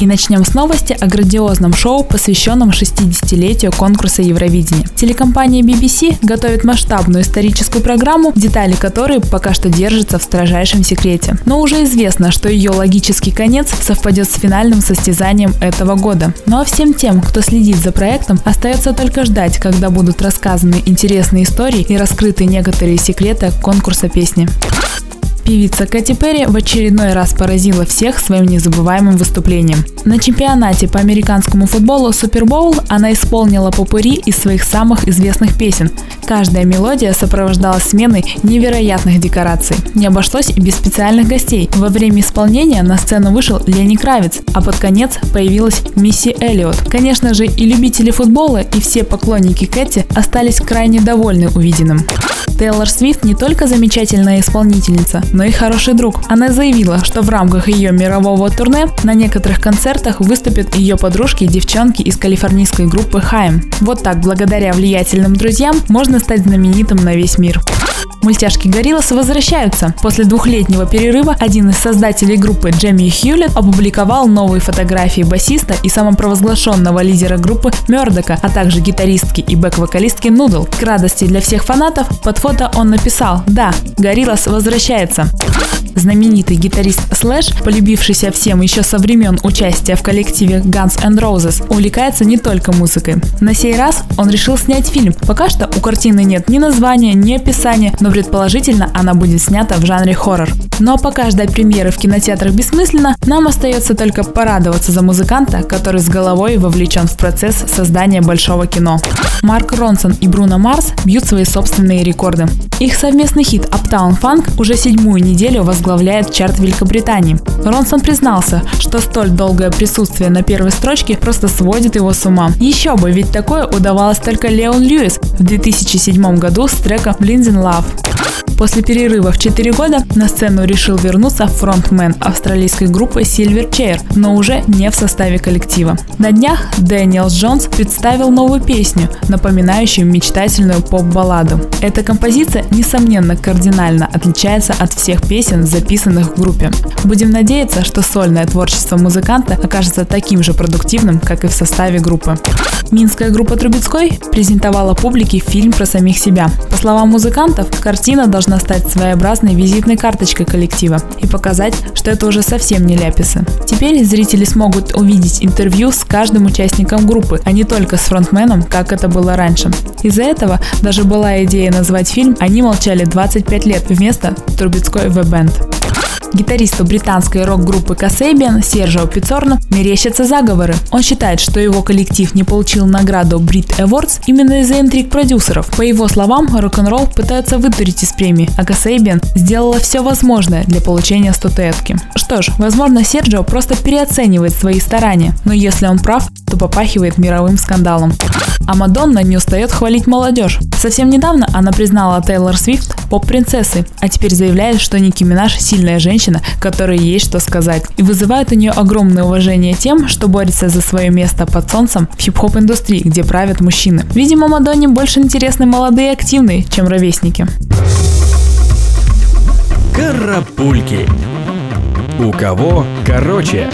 И начнем с новости о грандиозном шоу, посвященном 60-летию конкурса Евровидения. Телекомпания BBC готовит масштабную историческую программу, детали которой пока что держатся в строжайшем секрете. Но уже известно, что ее логический конец совпадет с финальным состязанием этого года. Ну а всем тем, кто следит за проектом, остается только ждать, когда будут рассказаны интересные истории и раскрыты некоторые секреты конкурса песни. Певица Кэти Перри в очередной раз поразила всех своим незабываемым выступлением. На чемпионате по американскому футболу Супербоул она исполнила попури из своих самых известных песен. Каждая мелодия сопровождалась сменой невероятных декораций. Не обошлось и без специальных гостей. Во время исполнения на сцену вышел Лени Кравец, а под конец появилась Мисси Эллиот. Конечно же, и любители футбола, и все поклонники Кэти остались крайне довольны увиденным. Тейлор Свифт не только замечательная исполнительница, но и хороший друг. Она заявила, что в рамках ее мирового турне на некоторых концертах выступят ее подружки и девчонки из калифорнийской группы Хайм. Вот так, благодаря влиятельным друзьям, можно стать знаменитым на весь мир. Мультяшки Гориллас возвращаются. После двухлетнего перерыва один из создателей группы Джемми Хьюлет опубликовал новые фотографии басиста и самопровозглашенного лидера группы Мердока, а также гитаристки и бэк-вокалистки Нудл. К радости для всех фанатов под фото он написал «Да, Гориллас возвращается». Знаменитый гитарист Слэш, полюбившийся всем еще со времен участия в коллективе Guns N' Roses, увлекается не только музыкой. На сей раз он решил снять фильм. Пока что у картины нет ни названия, ни описания, но предположительно она будет снята в жанре хоррор. А пока ждать премьеры в кинотеатрах бессмысленно, нам остается только порадоваться за музыканта, который с головой вовлечен в процесс создания большого кино. Марк Ронсон и Бруно Марс бьют свои собственные рекорды. Их совместный хит Uptown Funk уже седьмую неделю возглавляет чарт Великобритании. Ронсон признался, что столь долгое присутствие на первой строчке просто сводит его с ума. Еще бы, ведь такое удавалось только Леон Льюис в 2007 году с треком Blinds Love. После перерыва в 4 года на сцену решил вернуться фронтмен австралийской группы Silverchair, но уже не в составе коллектива. На днях Дэниел Джонс представил новую песню, напоминающую мечтательную поп-балладу. Эта композиция, несомненно, кардинально отличается от всех песен, записанных в группе. Будем надеяться, что сольное творчество музыканта окажется таким же продуктивным, как и в составе группы. Минская группа Трубецкой презентовала публике фильм про самих себя. По словам музыкантов, картина должна стать своеобразной визитной карточкой коллектива и показать, что это уже совсем не ляписы. Теперь зрители смогут увидеть интервью с каждым участником группы, а не только с фронтменом, как это было раньше. Из-за этого даже была идея назвать фильм «Они молчали 25 лет» вместо «Трубецкой В-бенд». Гитаристу британской рок-группы Касейбиан Сержио Пицорно мерещатся заговоры. Он считает, что его коллектив не получил награду Brit Awards именно из-за интриг продюсеров. По его словам, рок-н-ролл пытаются вытурить из премии, а Касейбиан сделала все возможное для получения статуэтки. Что ж, возможно, Серджио просто переоценивает свои старания, но если он прав, то попахивает мировым скандалом. А Мадонна не устает хвалить молодежь. Совсем недавно она признала Тейлор Свифт поп-принцессой, а теперь заявляет, что Ники Минаж сильная женщина, которой есть что сказать. И вызывает у нее огромное уважение тем, что борется за свое место под солнцем в хип-хоп индустрии, где правят мужчины. Видимо, Мадонне больше интересны молодые и активные, чем ровесники. Карапульки. У кого короче.